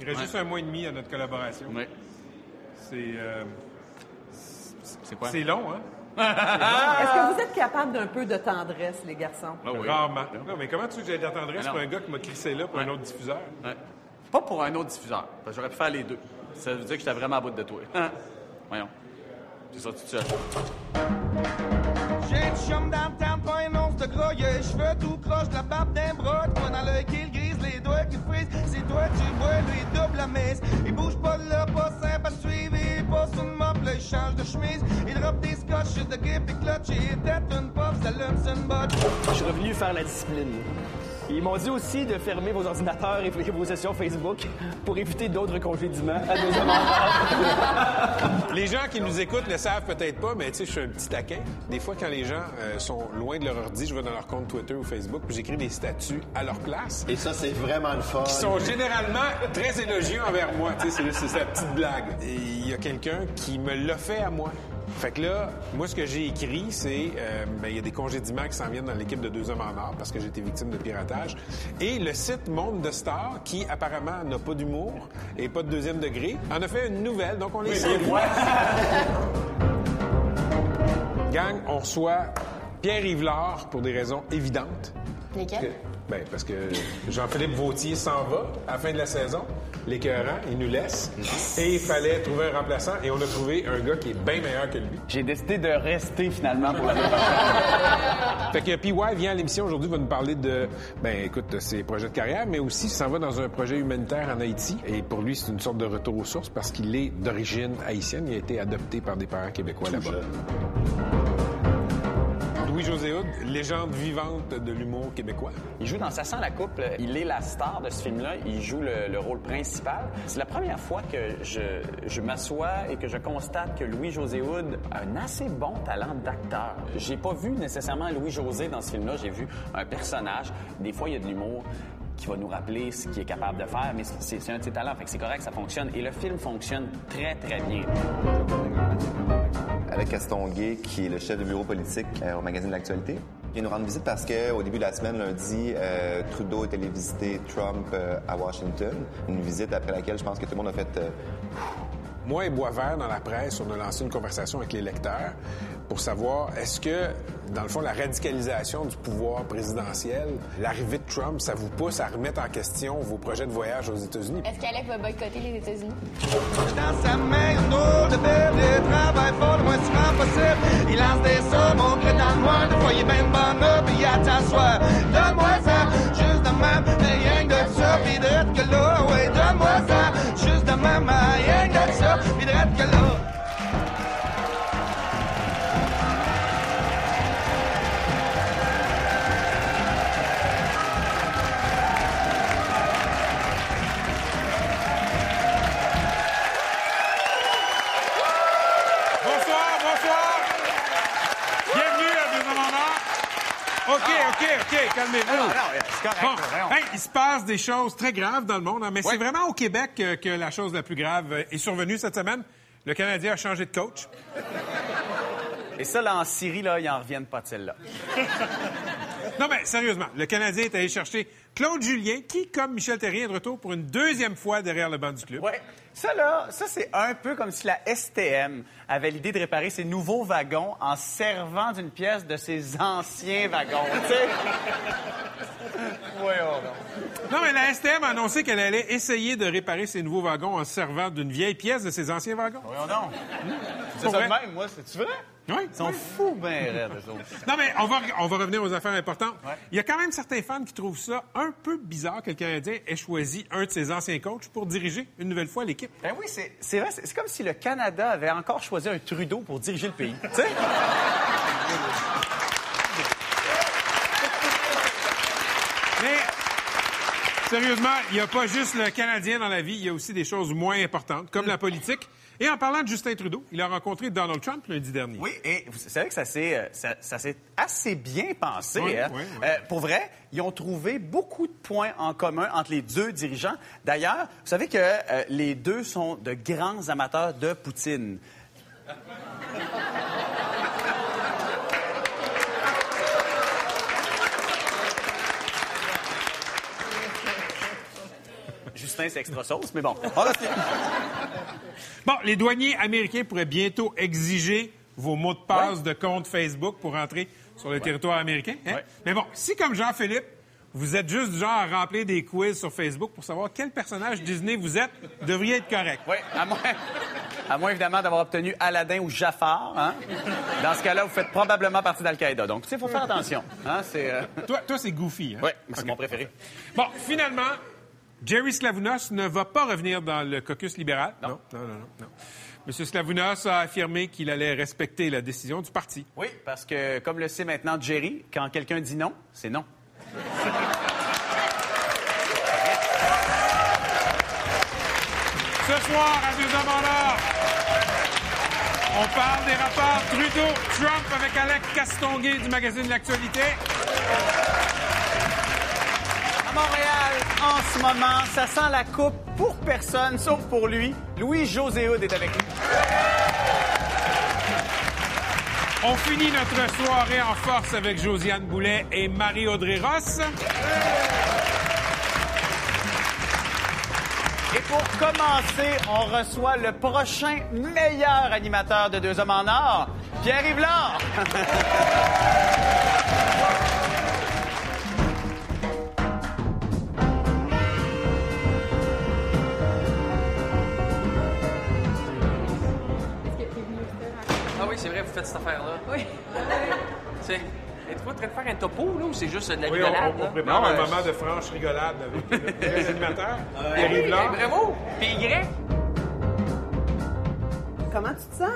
Il reste Ouais. juste un mois et demi à notre collaboration. Oui. C'est euh, C'est quoi? c'est long, hein? Est-ce que vous êtes capable d'un peu de tendresse, les garçons? Ah oui. Rarement. Non, mais comment tu veux que j'ai de la tendresse non. pour un gars qui m'a crissé là pour un autre diffuseur? Ouais. Pas pour un autre diffuseur. Parce que j'aurais pu faire les deux. Ça veut dire que j'étais vraiment à bout de toi. Hein? Voyons. C'est ça tout seul. J'ai une chum dans le town, pas un once de gras, y'a les cheveux tout croche, de la barbe d'un bras, dans l'œil qu'il doigts qui frisent, c'est toi tu vois, lui il double la mise, il bouge pas là, pas simple à suivre, il passe une mop, là il change de chemise, il drop des scotch, de grip et clutch, il tête une pop, ça son botte. Je suis revenu faire la discipline. Ils m'ont dit aussi de fermer vos ordinateurs et vos sessions Facebook pour éviter d'autres congédiements à deux hommes. Les gens qui nous écoutent ne savent peut-être pas, mais tu sais, je suis un petit taquin. Des fois, quand les gens euh, sont loin de leur ordi, je vais dans leur compte Twitter ou Facebook, puis j'écris des statuts à leur place. Et ça, c'est vraiment le fun. qui sont généralement très élogieux envers moi. Tu sais, c'est, c'est sa petite blague. Et il y a quelqu'un qui me l'a fait à moi. Fait que là, moi, ce que j'ai écrit, c'est euh, ben, il y a des congédiements qui s'en viennent dans l'équipe de Deux Hommes en Or parce que j'ai été victime de piratage. Et le site Monde de Stars, qui apparemment n'a pas d'humour et pas de deuxième degré, en a fait une nouvelle. Donc, on les salue. Gang, on reçoit Pierre Yvelard pour des raisons évidentes. Lesquels? Ben, parce que Jean-Philippe Vautier s'en va à la fin de la saison. L'écœurant, il nous laisse. Et il fallait trouver un remplaçant. Et on a trouvé un gars qui est bien meilleur que lui. J'ai décidé de rester finalement pour la Fait que PY vient à l'émission aujourd'hui, va nous parler de, ben écoute, de ses projets de carrière, mais aussi s'en va dans un projet humanitaire en Haïti. Et pour lui, c'est une sorte de retour aux sources parce qu'il est d'origine haïtienne. Il a été adopté par des parents québécois là-bas. Louis-José Hood, légende vivante de l'humour québécois. Il joue dans Ça sent la couple. Il est la star de ce film-là. Il joue le, le rôle principal. C'est la première fois que je, je m'assois et que je constate que Louis-José Hood a un assez bon talent d'acteur. J'ai pas vu nécessairement Louis-José dans ce film-là. J'ai vu un personnage. Des fois, il y a de l'humour qui va nous rappeler ce qu'il est capable de faire, mais c'est un de ses talents. C'est correct, ça fonctionne. Et le film fonctionne très, très bien. Avec qui est le chef de bureau politique euh, au magazine de l'actualité. Il nous rend visite parce qu'au début de la semaine, lundi, euh, Trudeau est allé visiter Trump euh, à Washington. Une visite après laquelle je pense que tout le monde a fait Moi et Boisvert, dans la presse, on a lancé une conversation avec les lecteurs pour savoir est-ce que, dans le fond, la radicalisation du pouvoir présidentiel, l'arrivée de Trump, ça vous pousse à remettre en question vos projets de voyage aux États-Unis? Est-ce qu'Alec va boycotter les États-Unis? Dans sa main, un eau de bébé, il travaille fort, le moins souvent possible. Il lance des sommes, on crée dans le noir, de que là. Bonsoir, bonsoir! Bienvenue à Deux Hommes en Or. OK, OK, OK, calmez-vous. Correct, Bon, hey, il se passe des choses très graves dans le monde, hein, mais Ouais. c'est vraiment au Québec euh, que la chose la plus grave euh, est survenue cette semaine. Le Canadien a changé de coach. Et ça, là, en Syrie, là, ils en reviennent pas de celle-là. Non, mais sérieusement, le Canadien est allé chercher Claude Julien, qui, comme Michel Terrien, est de retour pour une deuxième fois derrière le banc du club. Ouais. Ça, là, ça, c'est un peu comme si la STM avait l'idée de réparer ses nouveaux wagons en servant d'une pièce de ses anciens wagons, tu sais. Voyons donc. Non, mais la STM a annoncé qu'elle allait essayer de réparer ses nouveaux wagons en se servant d'une vieille pièce de ses anciens wagons. Voyons donc. C'est Pour ça vrai? même, moi, c'est-tu vrai? Oui, Ils sont oui. fous, ben raides, eux autres. Non, mais on va, on va revenir aux affaires importantes. Ouais. Il y a quand même certains fans qui trouvent ça un peu bizarre que le Canadien ait choisi un de ses anciens coachs pour diriger une nouvelle fois l'équipe. Ben oui, c'est c'est vrai, c'est comme si le Canada avait encore choisi un Trudeau pour diriger le pays. Tu sais? Mais, sérieusement, il n'y a pas juste le Canadien dans la vie, il y a aussi des choses moins importantes, comme la politique. Et en parlant de Justin Trudeau, il a rencontré Donald Trump lundi dernier. Oui, et vous savez que ça s'est euh, ça, ça s'est assez bien pensé. Oui, hein? oui, oui. Euh, pour vrai, ils ont trouvé beaucoup de points en commun entre les deux dirigeants. D'ailleurs, vous savez que euh, les deux sont de grands amateurs de poutine. Justin, c'est extra sauce, mais bon. On va- Bon, les douaniers américains pourraient bientôt exiger vos mots de passe de compte Facebook pour entrer sur le territoire américain. hein? Ouais. Mais bon, si comme Jean-Philippe, vous êtes juste du genre à remplir des quiz sur Facebook pour savoir quel personnage Disney vous êtes, vous devriez être correct. Oui, à moins, à moins évidemment d'avoir obtenu Aladdin ou Jafar. Hein? Dans ce cas-là, vous faites probablement partie d'Al-Qaïda. Donc, tu sais, il faut faire attention. Hein? C'est, euh, Toi, toi c'est Goofy. Hein? ouais, c'est mon préféré. Bon, finalement, Jerry Slavounos ne va pas revenir dans le caucus libéral. Non, non, non, non. non. M. Slavounos a affirmé qu'il allait respecter la décision du parti. Oui, parce que, comme le sait maintenant Jerry, quand quelqu'un dit non, c'est non. Ce soir, à Deux hommes en or, on parle des rapports Trudeau-Trump avec Alex Castonguay du magazine L'Actualité. À Montréal, en ce moment, ça sent la coupe pour personne, sauf pour lui. Louis-José Hood est avec nous. On finit notre soirée en force avec Josiane Boulet et Marie-Audrey Ross. Et pour commencer, on reçoit le prochain meilleur animateur de Deux Hommes en Or, Pierre faites cette affaire-là. Oui. Tu sais, êtes-vous en train de faire un topo, là, ou c'est juste de la Oui, on, rigolade? on- on prépare Non, un euh, moment de franche rigolade avec les animateurs. Oui, Yvelard. bravo! Puis Y? Comment tu te sens?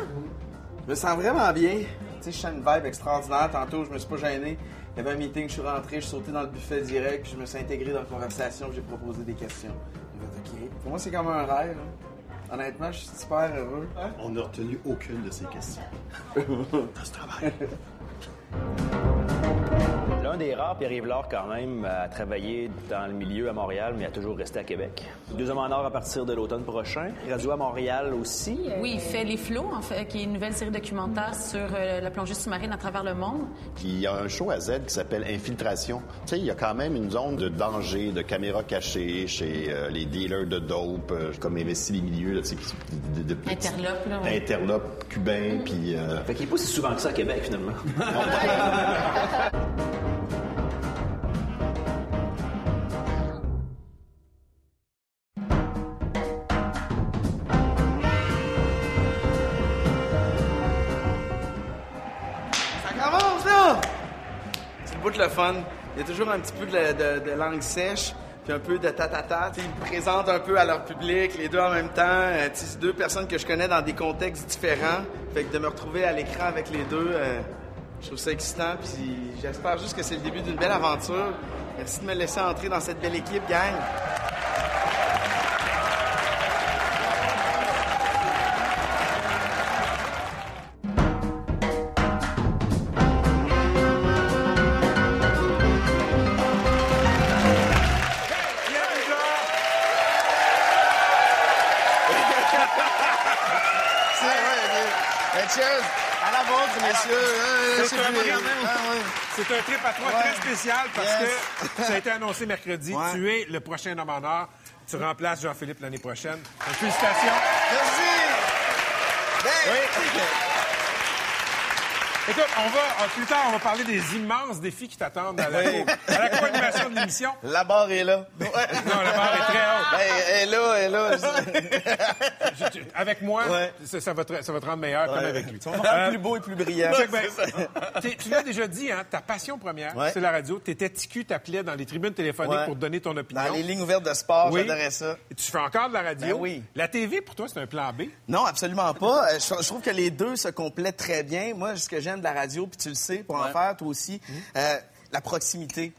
Je me sens vraiment bien. Tu sais, je sens une vibe extraordinaire. Tantôt, je me suis pas gêné. Il y avait un meeting, je suis rentré, je suis sauté dans le buffet direct, puis je me suis intégré dans la conversation, puis j'ai proposé des questions. Fait, OK. Pour moi, c'est comme un rêve. hein. Honnêtement, je suis super heureux. On n'a retenu aucune de ces questions. Dans ce travail. L'un des rares, Pierre Yvelard, quand même, à travailler dans le milieu à Montréal, mais à toujours rester à Québec. Deux hommes en or à partir de l'automne prochain. Radio à Montréal aussi. Oui, il fait Les Flots, en fait, qui est une nouvelle série documentaire sur euh, la plongée sous-marine à travers le monde. Puis il y a un show à Z qui s'appelle Infiltration. Tu sais, il y a quand même une zone de danger, de caméras cachées chez euh, les dealers de dope, euh, comme investi les milieux, là, tu sais, de, de, de- Interlope, là, ouais. Interlope cubain, puis... euh, Fait qu'il n'est pas si souvent que ça à Québec, finalement. Il y a toujours un petit peu de, langue sèche, puis un peu de tatata. Ils me présentent un peu à leur public, les deux en même temps. Euh, C'est deux personnes que je connais dans des contextes différents. Fait que de me retrouver à l'écran avec les deux, euh, je trouve ça excitant. Puis j'espère juste que c'est le début d'une belle aventure. Merci de me laisser entrer dans cette belle équipe, gang. C'est un trip à toi Ouais. très spécial parce Yes. que ça a été annoncé mercredi. Ouais. Tu es le prochain homme en or. Tu remplaces Jean-Philippe l'année prochaine. Donc, félicitations. Merci! Ben, Écoute, on va, euh, plus tard, on va parler des immenses défis qui t'attendent à la, Oui. à la co-animation de l'émission. La barre est là. Non, la barre est très haute. Ben, elle est là, elle est là. Je- tu- avec moi, Ouais. ça, ça va te, ça va te rendre meilleur comme avec lui. Va rendre plus beau et plus brillant. Check. T'es- Tu l'as déjà dit, hein, ta passion première, Ouais. c'est la radio. T'étais TQ, t'appelais dans les tribunes téléphoniques pour donner ton opinion. Dans les lignes ouvertes de sport, Oui. j'adorais ça. Et Tu fais encore de la radio? Ben oui. La TV, pour toi, c'est un plan B? Non, absolument pas. Euh, Je, je trouve que les deux se complètent très bien. Moi, ce que j'aime de la radio, puis tu le sais, pour en faire, toi aussi, euh, la proximité.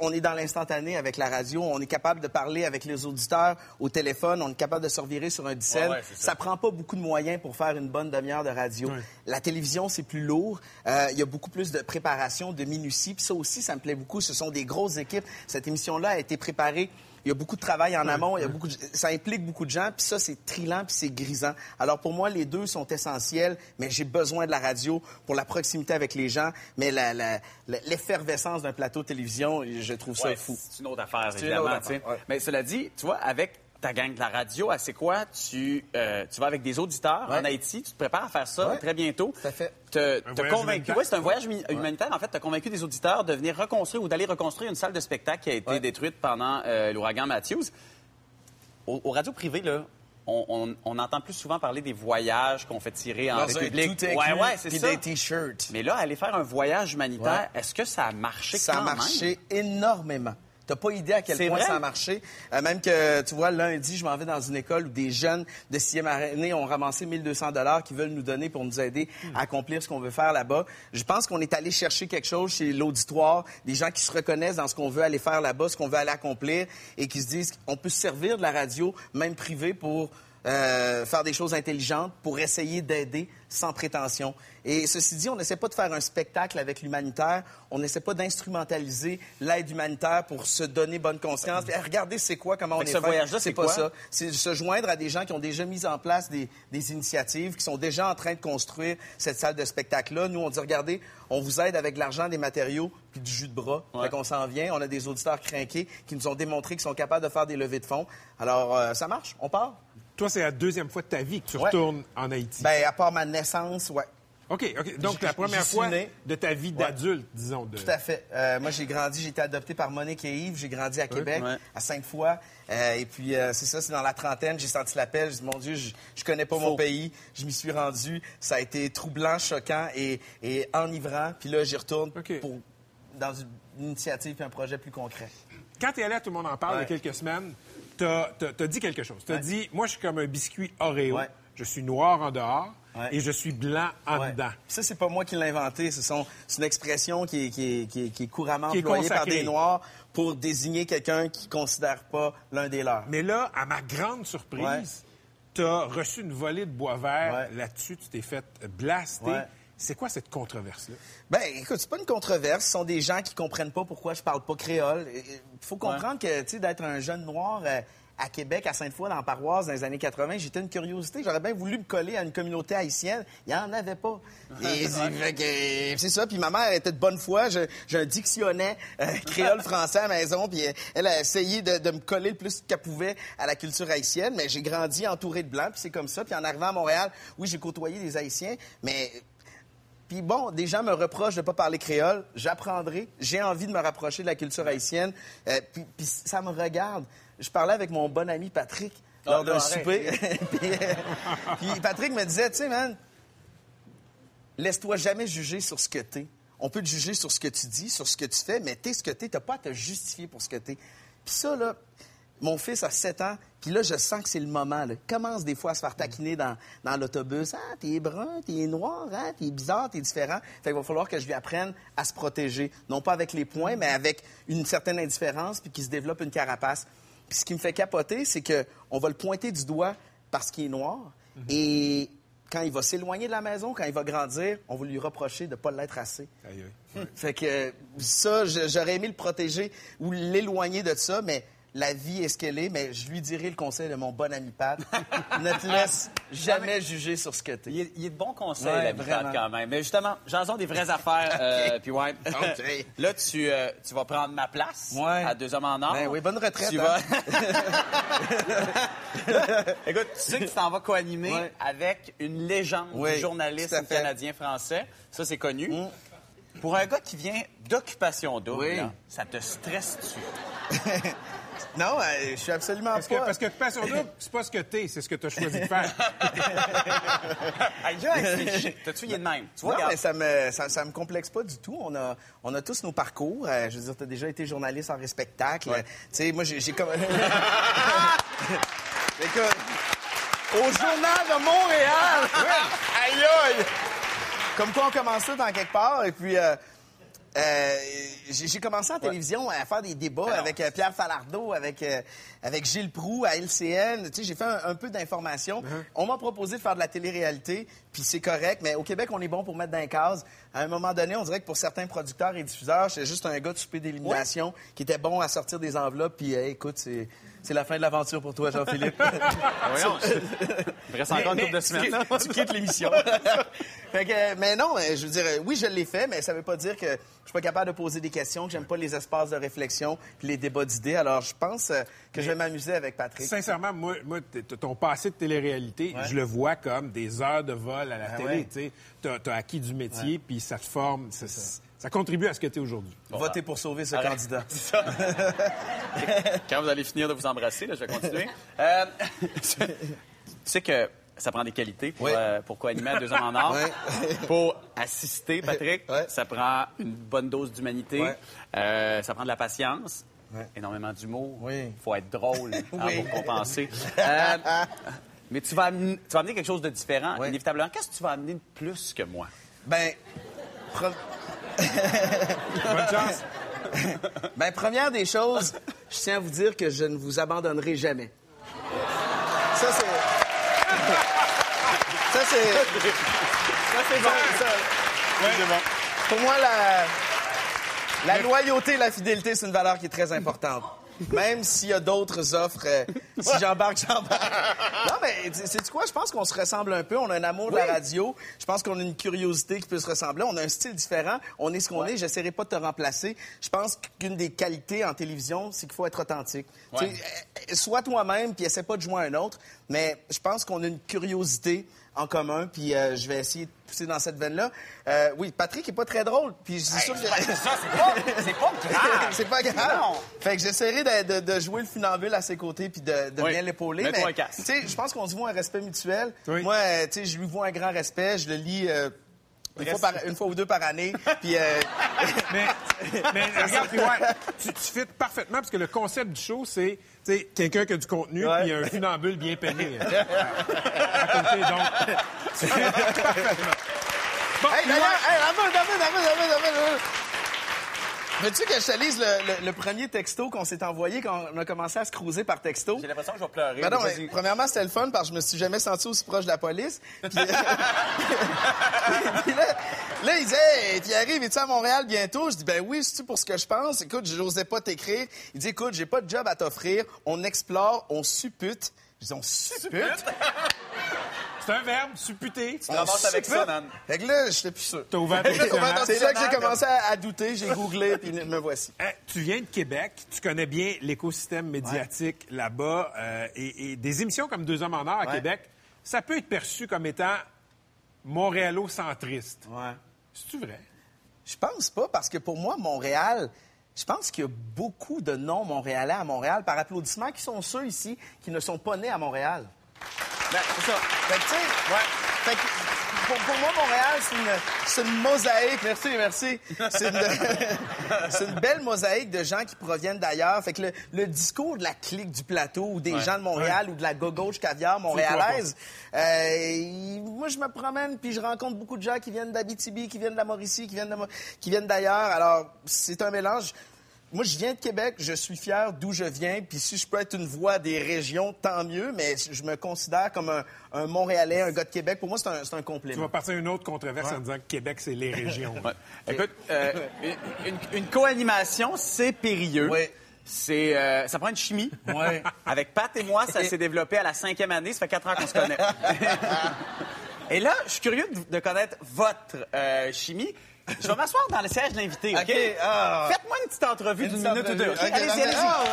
On est dans l'instantané avec la radio. On est capable de parler avec les auditeurs au téléphone. On est capable de se revirer sur un dixel. Ouais, ouais, c'est ça. prend pas beaucoup de moyens pour faire une bonne demi-heure de radio. La télévision, c'est plus lourd. Euh, Il y a beaucoup plus de préparation, de minutie. Puis ça aussi, ça me plaît beaucoup. Ce sont des grosses équipes. Cette émission-là a été préparée il y a beaucoup de travail en amont, il y a beaucoup de- ça implique beaucoup de gens, puis ça, c'est trilant, puis c'est grisant. Alors pour moi, les deux sont essentiels, mais j'ai besoin de la radio pour la proximité avec les gens, mais la- la- la- l'effervescence d'un plateau de télévision, je trouve ça Ouais, fou. C'est une autre affaire, C'est une évidemment. autre affaire, ouais. Mais cela dit, tu vois, avec ta gang de la radio, ah, c'est quoi? Tu, euh, tu vas avec des auditeurs en. Haïti, tu te prépares à faire ça Ouais. très bientôt. Tout à fait. Te, convaincu, ouais, c'est un voyage humanitaire. En fait, tu as convaincu des auditeurs de venir reconstruire ou d'aller reconstruire une salle de spectacle qui a été Ouais. détruite pendant euh, l'ouragan Matthews. Au, au radio privé, là, on, on- on entend plus souvent parler des voyages qu'on fait tirer en Dans un République. tout ouais, inclus, ouais, c'est puis ça. des t-shirts. Mais là, aller faire un voyage humanitaire, est-ce que ça a marché Ça a quand même? marché énormément. T'as pas idée à quel point vrai? ça a marché. Euh, même que, tu vois, lundi, je m'en vais dans une école où des jeunes de sixième année ont ramassé 1200 dollars qu'ils veulent nous donner pour nous aider à accomplir ce qu'on veut faire là-bas. Je pense qu'on est allé chercher quelque chose chez l'auditoire, des gens qui se reconnaissent dans ce qu'on veut aller faire là-bas, ce qu'on veut aller accomplir et qui se disent qu'on peut se servir de la radio, même privée, pour euh, faire des choses intelligentes, pour essayer d'aider sans prétention. Et ceci dit, on n'essaie pas de faire un spectacle avec l'humanitaire, on n'essaie pas d'instrumentaliser l'aide humanitaire pour se donner bonne conscience. Puis, hey, regardez, c'est quoi, comment on est ce voyage-là, c'est pas quoi? ça. C'est se joindre à des gens qui ont déjà mis en place des, des initiatives, qui sont déjà en train de construire cette salle de spectacle-là. Nous, on dit, regardez, on vous aide avec de l'argent, des matériaux, puis du jus de bras. Ouais. Fait qu'on s'en vient. On a des auditeurs craqués qui nous ont démontré qu'ils sont capables de faire des levées de fonds. Alors, euh, ça marche, on part. Toi, c'est la deuxième fois de ta vie que tu Ouais. retournes en Haïti. Ben, à part ma naissance, ouais. OK, OK. Donc, la première fois né. de ta vie d'adulte, disons. De... Tout à fait. Euh, moi, j'ai grandi, j'ai été adopté par Monique et Yves. J'ai grandi à Québec, Ouais. à Sainte-Foy. Euh, et puis, euh, c'est ça, c'est dans la trentaine, j'ai senti l'appel. J'ai dit, mon Dieu, je, je connais pas mon pays. Je m'y suis rendu. Ça a été troublant, choquant et, et enivrant. Puis là, j'y retourne pour, dans une initiative et un projet plus concret. Quand tu es allé à Tout le monde en parle il y a quelques semaines, tu as, dit quelque chose. Tu as Ouais. dit Moi, je suis comme un biscuit Oreo. Ouais. Je suis noir en dehors Ouais. et je suis blanc en Ouais. dedans. Ça, c'est pas moi qui l'ai inventé. Ce C'est une expression qui est, qui est- qui est- qui est couramment employée par des Noirs pour désigner quelqu'un qui considère pas l'un des leurs. Mais là, à ma grande surprise, Ouais. tu as reçu une volée de bois vert. Là-dessus, tu t'es fait blaster. C'est quoi cette controverse-là? Ben, écoute, c'est pas une controverse. Ce sont des gens qui comprennent pas pourquoi je parle pas créole. Il faut comprendre que, tu sais, d'être un jeune noir euh, à Québec, à Sainte-Foy, dans la paroisse, dans les années 80, j'étais une curiosité. J'aurais bien voulu me coller à une communauté haïtienne. Il y en avait pas. Et c'est ça. Puis ma mère était de bonne foi. Je- J'ai un dictionnaire euh, créole-français à la maison. Puis elle, elle a essayé de, de me coller le plus qu'elle pouvait à la culture haïtienne. Mais j'ai grandi entouré de blancs. Puis c'est comme ça. Puis en arrivant à Montréal, oui, j'ai côtoyé des Haïtiens. Mais puis bon, des gens me reprochent de ne pas parler créole. J'apprendrai. J'ai envie de me rapprocher de la culture haïtienne. Euh, puis, puis ça me regarde. Je parlais avec mon bon ami Patrick lors Ah, d'un là, souper. puis, euh, puis Patrick me disait, tu sais, man, laisse-toi jamais juger sur ce que t'es. On peut te juger sur ce que tu dis, sur ce que tu fais, mais t'es ce que t'es. T'as pas à te justifier pour ce que t'es. Puis ça, là, mon fils a 7 ans, puis là, je sens que c'est le moment. Là. Il commence des fois à se faire taquiner dans, dans l'autobus. Ah, t'es brun, t'es noir, hein, t'es bizarre, t'es différent. Fait qu'il va falloir que je lui apprenne à se protéger. Non pas avec les poings, mais avec une certaine indifférence, puis qu'il se développe une carapace. Puis ce qui me fait capoter, c'est que on va le pointer du doigt parce qu'il est noir. Et quand il va s'éloigner de la maison, quand il va grandir, on va lui reprocher de ne pas l'être assez. Aïe, aïe. Fait que ça, j'aurais aimé le protéger ou l'éloigner de ça, mais la vie est ce qu'elle est. Mais je lui dirai le conseil de mon bon ami Pat. ne te laisse jamais juger sur ce que tu Il es. est, il est de bons conseils, Ouais, la Pat, vraiment. quand même. Mais justement, jason des vraies affaires. euh, puis ouais. OK. Là, tu, euh, tu vas prendre ma place Ouais. à Deux Hommes en Or. Ben oui, bonne retraite, Tu hein. vas... Écoute, tu sais que tu t'en vas co-animer Ouais. avec une légende Oui, du journalisme tout à fait. Mm. canadien-français. Ça, c'est connu. Pour un gars qui vient d'Occupation Double, Oui. là, ça te stresse-tu? Non, euh, je suis absolument Parce que, pas. parce que Passion Double, c'est pas ce que t'es, c'est ce que t'as choisi de faire. Aïe, aïe, c'est chic. T'as-tu de même? Tu vois, non, mais ça me, ça, ça me complexe pas du tout. On a, on a tous nos parcours. Euh, je veux dire, tu as déjà été journaliste en spectacle. Euh, Tu sais, moi, j'ai comme... Écoute, au Journal de Montréal! Aïe, aïe! Comme quoi, on commence tout en quelque part. Et puis, euh, euh, j'ai commencé en télévision à faire des débats avec euh, Pierre Falardeau, avec, euh, avec Gilles Proux à LCN. Tu sais, j'ai fait un, un peu d'information. On m'a proposé de faire de la télé-réalité, puis c'est correct, mais au Québec, on est bon pour mettre dans les cases. À un moment donné, on dirait que pour certains producteurs et diffuseurs, j'étais juste un gars de souper d'élimination qui était bon à sortir des enveloppes, puis hey, écoute, c'est... C'est la fin de l'aventure pour toi, Jean-Philippe. voyons. Il reste encore une couple de semaines. Tu, tu quittes l'émission. Fait que, mais non, euh, je veux dire, euh, oui, je l'ai fait, mais ça veut pas dire que je suis pas capable de poser des questions, que j'aime pas les espaces de réflexion puis les débats d'idées. Alors, je pense euh, que je vais m'amuser avec Patrick. Sincèrement, moi, ton passé de télé-réalité, je le vois comme des heures de vol à la Ah télé. ouais. Tu as, acquis du métier, puis ça te forme. Ça, ça contribue à ce que tu es aujourd'hui. Votez pour sauver ce Arrête. candidat. Quand vous allez finir de vous embrasser, là, je vais continuer. Euh, tu sais que ça prend des qualités pour, Oui. euh, pour co-animer à Deux Hommes en Or. Pour assister, Patrick, ça prend une bonne dose d'humanité. Euh, ça prend de la patience. Énormément d'humour. Oui. Il faut être drôle hein, Oui. pour compenser. Euh, mais tu vas, amener, tu vas amener quelque chose de différent, Oui. inévitablement. Qu'est-ce que tu vas amener de plus que moi? Ben, Bonne chance. ben, première des choses, je tiens à vous dire que je ne vous abandonnerai jamais. Ça, c'est. Ça, c'est. Ça, c'est bon. ça. Pour moi, la, la loyauté et la fidélité, c'est une valeur qui est très importante. Même s'il y a d'autres offres, euh, si j'embarque, j'embarque. Non, mais c'est quoi? Je pense qu'on se ressemble un peu. On a un amour de la radio. Je pense qu'on a une curiosité qui peut se ressembler. On a un style différent. On est ce qu'on est. J'essaierai pas de te remplacer. Je pense qu'une des qualités en télévision, c'est qu'il faut être authentique. Tu sais, euh, Sois toi-même, puis essaie pas de jouer un autre. Mais je pense qu'on a une curiosité en commun, puis euh, je vais essayer de pousser dans cette veine-là. Euh, oui, Patrick est pas très drôle, puis je suis sûr que... Ça, c'est pas, c'est pas grave. C'est pas grave. Non. Fait que j'essaierai de, de- de jouer le funambule à ses côtés puis de, de Oui. bien l'épauler. Mais tu sais, je pense qu'on se voit un respect mutuel. Oui. Moi, euh, tu sais, je lui vois un grand respect. Je le lis euh, une, fois par- une fois ou deux par année. Puis euh, Mais, mais regarde, puis ouais, tu, tu fites parfaitement parce que le concept du show, c'est quelqu'un qui a du contenu Ouais. puis un funambule bien peiné. donc, parfaitement. Bon, hey, puis d'ailleurs, ouais, hey, David, David, David, David, David, David. Veux-tu que je te lise le, le- le premier texto qu'on s'est envoyé quand on a commencé à se cruiser par texto? J'ai l'impression que je vais pleurer. Ben non, mais mais vas-y. premièrement, c'était le fun parce que je me suis jamais senti aussi proche de la police. Puis, Puis là, là, il disait, hey, Pierre, es-tu à Montréal bientôt? Je dis, ben oui, c'est-tu pour ce que je pense? Écoute, j'osais pas t'écrire. Il dit, écoute, j'ai pas de job à t'offrir. On explore, on suppute. Je dis, on suppute? c'est un verbe, supputer. Tu ramasses avec ça, man. Fait que là, j'étais plus sûr. T'as ouvert ton. C'est là que j'ai commencé à, à douter. J'ai googlé, puis me voici. Hein, tu viens de Québec, tu connais bien l'écosystème médiatique là-bas, euh, et, et des émissions comme Deux hommes en or à Ouais. Québec, ça peut être perçu comme étant montréalo-centriste. Ouais. C'est-tu vrai? Je pense pas, parce que pour moi, Montréal, je pense qu'il y a beaucoup de non-montréalais à Montréal, par applaudissement, qui sont ceux ici qui ne sont pas nés à Montréal. Ben, c'est ça. Fait que, tu sais, fait que, pour, pour moi, Montréal, c'est une, c'est une mosaïque. Merci, merci. C'est une, c'est une belle mosaïque de gens qui proviennent d'ailleurs. Fait que le, le discours de la clique du plateau ou des gens de Montréal ou de la gauche caviar montréalaise, euh, moi, je me promène puis je rencontre beaucoup de gens qui viennent d'Abitibi, qui viennent de la Mauricie, qui viennent de Mo- qui viennent d'ailleurs. Alors, c'est un mélange. Moi, je viens de Québec, je suis fier d'où je viens, puis si je peux être une voix des régions, tant mieux, mais je me considère comme un, un Montréalais, un gars de Québec. Pour moi, c'est un, un Tu complément. vas partir à une autre controverse en disant que Québec, c'est les régions. Ouais. Écoute, euh, une, une- une co-animation, c'est périlleux. Oui. C'est, euh, ça prend une chimie. Ouais. Avec Pat et moi, ça s'est développé à la cinquième année. Ça fait quatre ans qu'on se connaît. et là, je suis curieux de, de connaître votre euh, chimie. Je vais m'asseoir dans le siège de l'invité, OK? Ah. Faites-moi une petite entrevue d'une minute ou deux. Allez-y, allez-y. ah.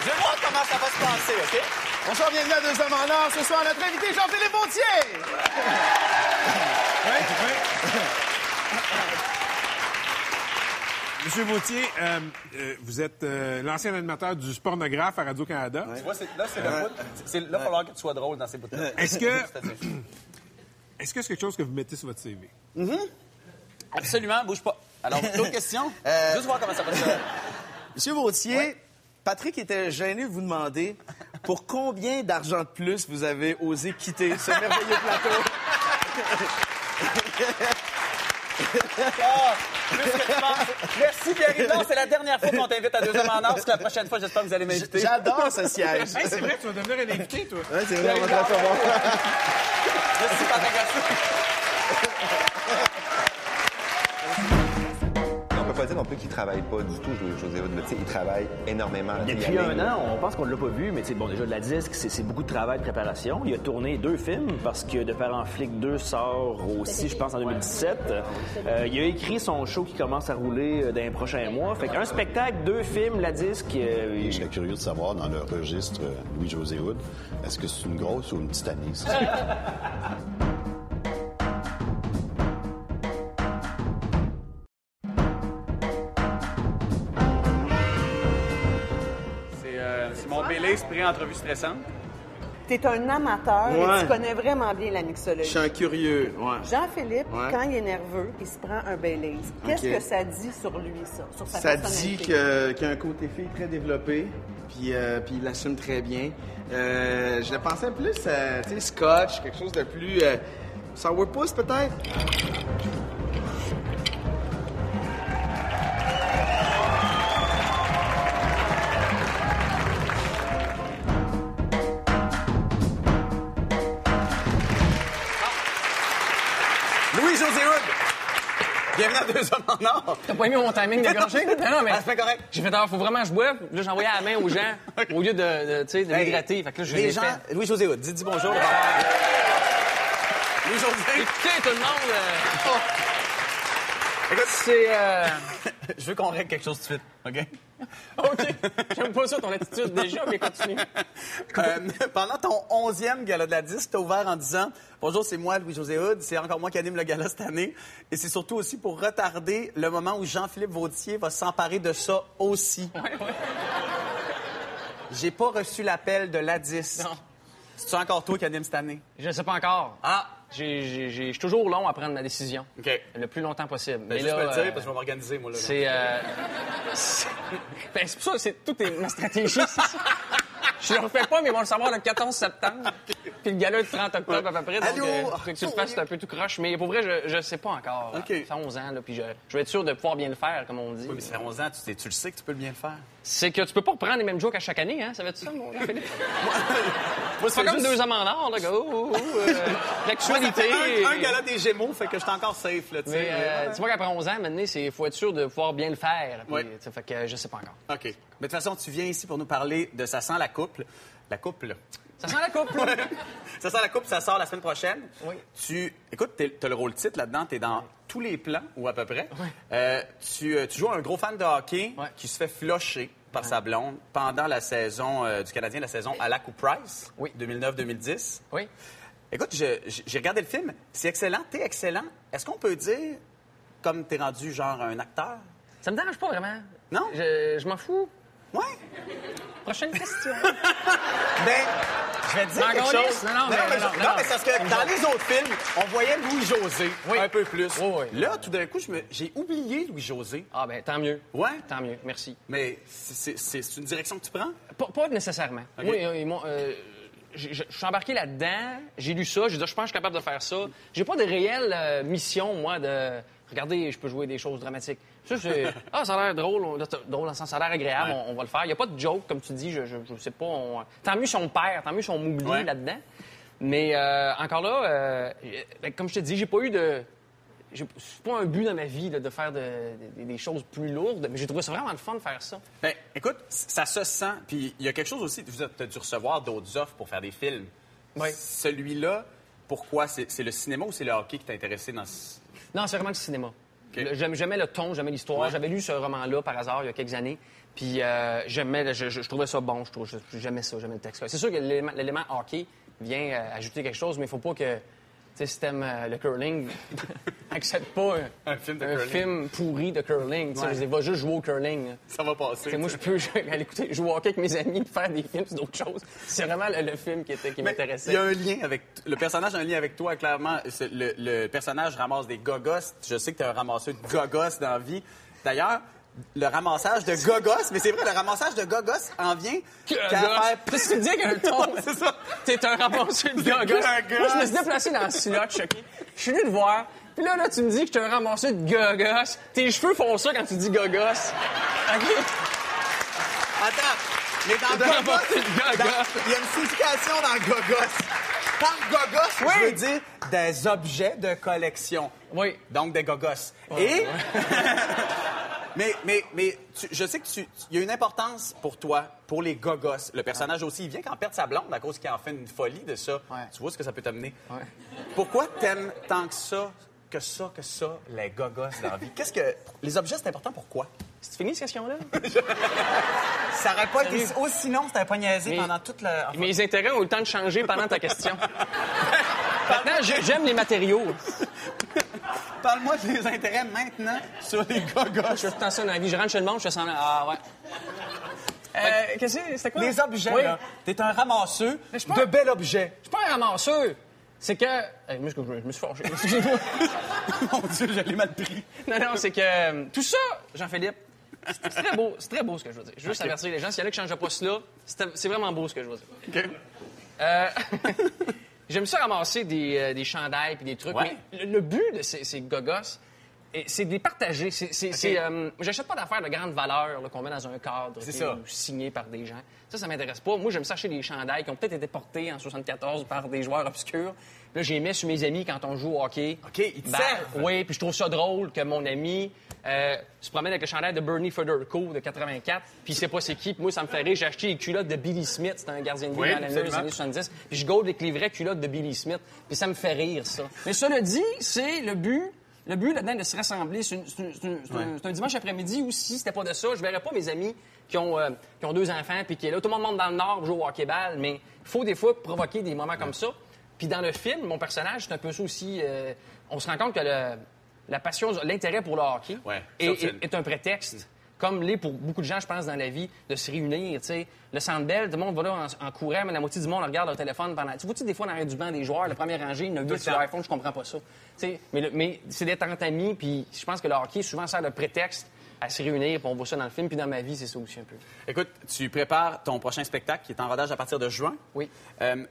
Je vais voir comment ça va se passer, OK? Bonsoir, bienvenue à Deux Hommes en Or. Ce soir, notre invité, Jean-Philippe Vautier. Monsieur Vautier, euh, euh, vous êtes euh, l'ancien animateur du Spornographe à Radio-Canada. Tu vois, là, c'est le bout. C'est, là, il va falloir que tu sois drôle dans ces bouts-là. Est-ce que est-ce que c'est quelque chose que vous mettez sur votre CV? Absolument, bouge pas. Alors, d'autres questions? Euh, Juste voir comment ça va se. Monsieur Vautier, Patrick était gêné de vous demander pour combien d'argent de plus vous avez osé quitter ce merveilleux plateau? Ah, plus que tu penses. Merci, Pierre Non, c'est la dernière fois qu'on t'invite à deux hommes en or, parce que la prochaine fois, j'espère que vous allez m'inviter. J'adore ce siège. Hey, c'est vrai, tu vas devenir un invité, toi. Ouais, c'est vrai, on va te la faire voir. Merci, Patrick Dire non plus qu'il travaille pas du tout, José Hood. sais, Il travaille énormément. Depuis un an, on pense qu'on ne l'a pas vu, mais bon, déjà de la disque, c'est beaucoup de travail de préparation. Il a tourné deux films parce que De Père en flic 2 sort aussi, je pense, en 2017. Euh, il a écrit son show qui commence à rouler euh, dans les prochains mois. Fait qu'un spectacle, deux films, la disque. euh, je serais curieux de savoir, dans le registre Louis-José Hood, est-ce que c'est une grosse ou une petite année, ça? C'est euh, c'est mon Bélix pré-entrevue stressante. T'es un amateur Ouais. et tu connais vraiment bien la Je mixologie. suis un curieux, ouais. Jean-Philippe, Ouais. quand il est nerveux, il se prend un Baileys. Qu'est-ce que ça dit sur lui, ça? Sur sa Ça dit qu'il y a un côté fille très développé, puis, euh, puis il l'assume très bien. Euh, je le pensais plus, euh, tu sais, scotch, quelque chose de plus... Euh, sourpuss, peut-être? Or. T'as pas aimé mon timing de gorgée? Non, non, mais. Ah, c'est correct. J'ai fait, ah, faut vraiment que je boive. Là, à la main aux gens, au lieu de, de, tu sais, de m'hydrater. Fait que là, je Les gens. Louis-José dis, dis bonjour. Louis-José. Écoutez, tout le monde. euh, Écoute, c'est. euh, Je veux qu'on règle quelque chose tout de suite, OK? OK. J'aime pas ça, ton attitude déjà, mais continue. Euh, pendant ton onzième gala de la disque, t'as ouvert en disant Bonjour, c'est moi, Louis-José Hood. C'est encore moi qui anime le gala cette année. Et c'est surtout aussi pour retarder le moment où Jean-Philippe Vautier va s'emparer de ça aussi. J'ai pas reçu l'appel de l'ADIS. Non. C'est encore toi qui anime cette année? Je ne sais pas encore. Ah! J'ai- j'ai- j'ai- Je suis toujours long à prendre ma décision. OK. Le plus longtemps possible. Ben, Mais là, me le dire, euh, parce que je vais m'organiser, moi. Là, C'est. euh, c'est ben, c'est pour ça que c'est tout est ma stratégie. Je le refais pas, mais ils vont le savoir le 14 septembre. Puis le gala le 30 octobre à peu près. Donc, Allô? euh, que tu le fasses, c'est un peu tout croche. Mais pour vrai, je, je sais pas encore. Ça fait 11 ans, là, puis je, je vais être sûr de pouvoir bien le faire, comme on dit. Oui, mais ça fait 11 ans, tu, tu le sais que tu peux bien le faire. C'est que tu peux pas reprendre les mêmes jokes à chaque année, hein? Ça va être ça, mon Philippe? Moi, C'est pas comme deux hommes en or, là. gars. Oh, oh, oh, euh, L'actualité. Un, un gala des Gémeaux fait que je suis encore safe, là, tu sais. Mais euh, tu vois qu'après 11 ans, maintenant, il faut être sûr de pouvoir bien le faire. Puis, Ouais. tu sais, Fait que je sais pas encore. OK. Mais de toute façon, tu viens ici pour nous parler de Ça sent la couple. La couple. Ça sent la coupe. Ça sent la couple, ça sort la semaine prochaine. Oui. Tu, écoute, t'es- t'as le rôle titre là-dedans, t'es dans tous les plans, ou à peu près. Euh, tu, euh, tu joues un gros fan de hockey qui se fait flusher par sa blonde pendant la saison euh, du Canadien, la saison à la Coupe Price, Oui. 2009-2010. Oui. Écoute, j'ai regardé le film, c'est excellent, t'es excellent. Est-ce qu'on peut dire, comme t'es rendu genre un acteur? Ça me dérange pas vraiment. Non? Je, je m'en fous. Ouais. Prochaine question. Ben, je vais te dire quelque chose. Non, non, mais- non, non, non, non. mais c'est parce que dans les autres films, on voyait Louis-José Oui. un peu plus. Oui. Là, tout d'un coup, j'ai oublié Louis-José. Ah, ben, tant mieux. Ouais. Tant mieux. Merci. Mais c'est- une direction que tu prends? Pas, pas nécessairement. OK. Moi, euh, euh, je suis embarqué là-dedans, j'ai lu ça, j'ai dit, je pense que je suis capable de faire ça. J'ai pas de réelle euh, mission, moi, de regardez, je peux jouer des choses dramatiques. Ça, c'est, ah, ça a l'air drôle, on- drôle dans le sens, ça a l'air agréable, on, on va le faire. Il n'y a pas de joke, comme tu dis, je, je, je sais pas. on- tant mieux si on perd, tant mieux si on m'oublie Ouais. là-dedans. Mais euh, encore là, euh, ben, comme je te dis, j'ai pas eu de. j'ai- C'est pas un but dans ma vie là, de faire de- de- des choses plus lourdes, mais j'ai trouvé ça vraiment le fun de faire ça. Ben, écoute, ça se sent. Puis il y a quelque chose aussi, tu as dû recevoir d'autres offres pour faire des films. Oui. Celui-là, pourquoi? C'est c'est le cinéma ou c'est le hockey qui t'a intéressé dans ce... Non, c'est vraiment le cinéma. J'aime j'aimais le ton, j'aimais l'histoire. Ouais. J'avais lu ce roman-là par hasard il y a quelques années. Puis euh, j'aimais, je, je- je trouvais ça bon. Je trouvais, j'aimais ça, j'aimais le texte. C'est sûr que l'élément, hockey vient euh, ajouter quelque chose, mais il faut pas que, si t'aimes euh, le curling, accepte pas un, Un film de un curling. film pourri de curling. Tu sais, Ouais. je dire, va juste jouer au curling. là. Ça va passer. Tu sais, moi, je peux aller écouter, jouer au hockey avec mes amis, faire des films, c'est d'autres choses. C'est vraiment le, le film qui, était, qui Mais m'intéressait. Il y a un lien avec. Le personnage a un lien avec toi, clairement. Le, le personnage ramasse des gogos. Je sais que tu es un ramasseur de gogos dans la vie. D'ailleurs, le ramassage de gogos, mais c'est vrai, le ramassage de gogos en vient qu'à faire. Qu'est-ce que tu dis avec un ton? c'est ça. T'es un ramasseur de gogos. Moi, je me suis déplacé dans le slot, OK? Je suis venu te voir. Puis là, là, tu me dis que suis un ramasseur de gogos. Tes cheveux font ça quand tu dis gogos. OK? Attends, mais dans gogos, il y a une signification dans gogos. Par gogos, Oui. je veux dire des objets de collection. Oui. Donc des gogos. Et... mais mais, mais tu- je sais que tu, il y a une importance pour toi, pour les gogos. Le personnage aussi, il vient qu'en perdre sa blonde à cause qu'il en fait une folie de ça. Ouais. Tu vois ce que ça peut t'amener? Ouais. Pourquoi t'aimes tant que ça, que ça, que ça, les gogos dans la vie? Qu'est-ce que... Les objets, c'est important pourquoi? C'est fini, cette question-là? Ça aurait pas été... aussi long, c'était pas niaisé Mais- pendant toute la... enfin, Mes intérêts ont eu le temps de changer pendant ta question. Maintenant, j'aime les matériaux. Parle-moi de tes intérêts maintenant sur les gogos. Je fais ça dans la vie. Je rentre chez le monde, je fais ça. Ah ouais. Euh, Qu'est-ce que c'est? C'était quoi? Les objets, Oui. là. T'es un ramasseux pas- de bel objet. Je suis pas un ramasseur. C'est que. Moi, je, je me suis fâché. Excusez-moi. Mon Dieu, je l'ai mal pris. Non, non, c'est que. euh, Tout ça, Jean-Philippe, c'est très beau. C'est très beau ce que je veux dire. Je veux juste avertir les gens. S'il y en a qui changent de poste là, c'est vraiment beau ce que je veux dire. Euh, J'aime ça ramasser des, euh, des chandails puis des trucs. Ouais. Mais le, le but de ces, ces gogos, c'est de les partager. C'est, euh, j'achète pas d'affaires de grande valeur qu'on met dans un cadre ou signé par des gens. Ça, ça m'intéresse pas. Moi, j'aime ça acheter des chandails qui ont peut-être été portés en 74 par des joueurs obscurs. Puis Là, j'ai mis sur mes amis quand on joue au hockey. OK, ils te Ben, servent. Oui, puis je trouve ça drôle que mon ami euh, se promène avec le chandail de Bernie Federico de 84, puis il sait pas c'est qui. Puis moi, ça me fait rire. J'ai acheté les culottes de Billy Smith, c'était un gardien de but Oui, dans les années 70. Puis je gaude avec les vraies culottes de Billy Smith, puis ça me fait rire, ça. Mais cela dit, c'est le but. Le but là-dedans de se rassembler, c'est un, dimanche après-midi ou si c'était pas de ça, je verrais pas mes amis qui ont, euh, qui ont deux enfants puis qui est là. Tout le monde monte dans le nord pour jouer au hockey-ball, mais il faut des fois provoquer des moments comme ça. Puis dans le film, mon personnage, c'est un peu ça aussi. euh, on se rend compte que le- la passion, l'intérêt pour le hockey Ouais, est, un prétexte, comme l'est pour beaucoup de gens, je pense, dans la vie, de se réunir. sais. Le Centre Bell, tout le monde va là en, en courant, mais la moitié du monde regarde leur téléphone pendant... Tu vois-tu des fois dans l'arrière du banc des joueurs, le premier rangé, il y en a le huit sur l'iPhone, je comprends pas ça. Tu sais, mais le- mais c'est d'être entre amis, puis je pense que le hockey souvent sert de prétexte à se réunir, puis on voit ça dans le film, puis dans ma vie, c'est ça aussi un peu. Écoute, tu prépares ton prochain spectacle qui est en rodage à partir de juin. Oui. Euh,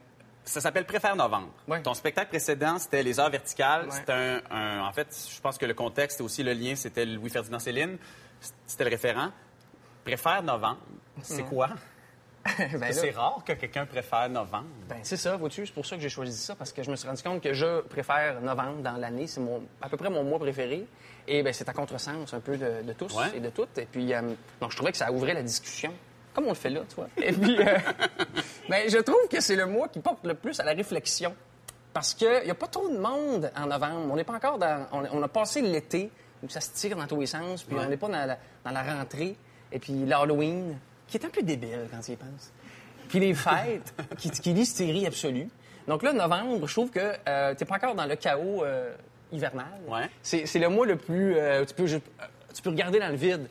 ça s'appelle Préfère Novembre. Ouais. Ton spectacle précédent, c'était Les Heures verticales. Ouais. C'était un, un- En fait, je pense que le contexte et aussi le lien, c'était Louis-Ferdinand Céline. C'était le référent. Préfère Novembre, c'est quoi? Ben c'est rare que quelqu'un préfère Novembre. Ben, c'est ça, vois-tu, c'est pour ça que j'ai choisi ça, parce que je me suis rendu compte que je préfère novembre dans l'année. C'est mon, à peu près mon mois préféré. Et ben, c'est à contresens un peu de, de tous Ouais. et de toutes. Et puis, euh, donc, je trouvais que ça ouvrait la discussion. Comme on le fait là, tu vois. Et puis, euh, ben, je trouve que c'est le mois qui porte le plus à la réflexion. Parce qu'il n'y a pas trop de monde en novembre. On n'est pas encore dans. On, on a passé l'été, où ça se tire dans tous les sens, puis on n'est pas dans la, dans la rentrée. Et puis l'Halloween, qui est un peu débile quand tu y penses. Puis les fêtes, qui, qui l'hystérie absolue. Donc là, novembre, je trouve que euh, t'es pas encore dans le chaos euh, hivernal. Ouais. C'est le mois le plus... tu, peux, juste- tu peux regarder dans le vide,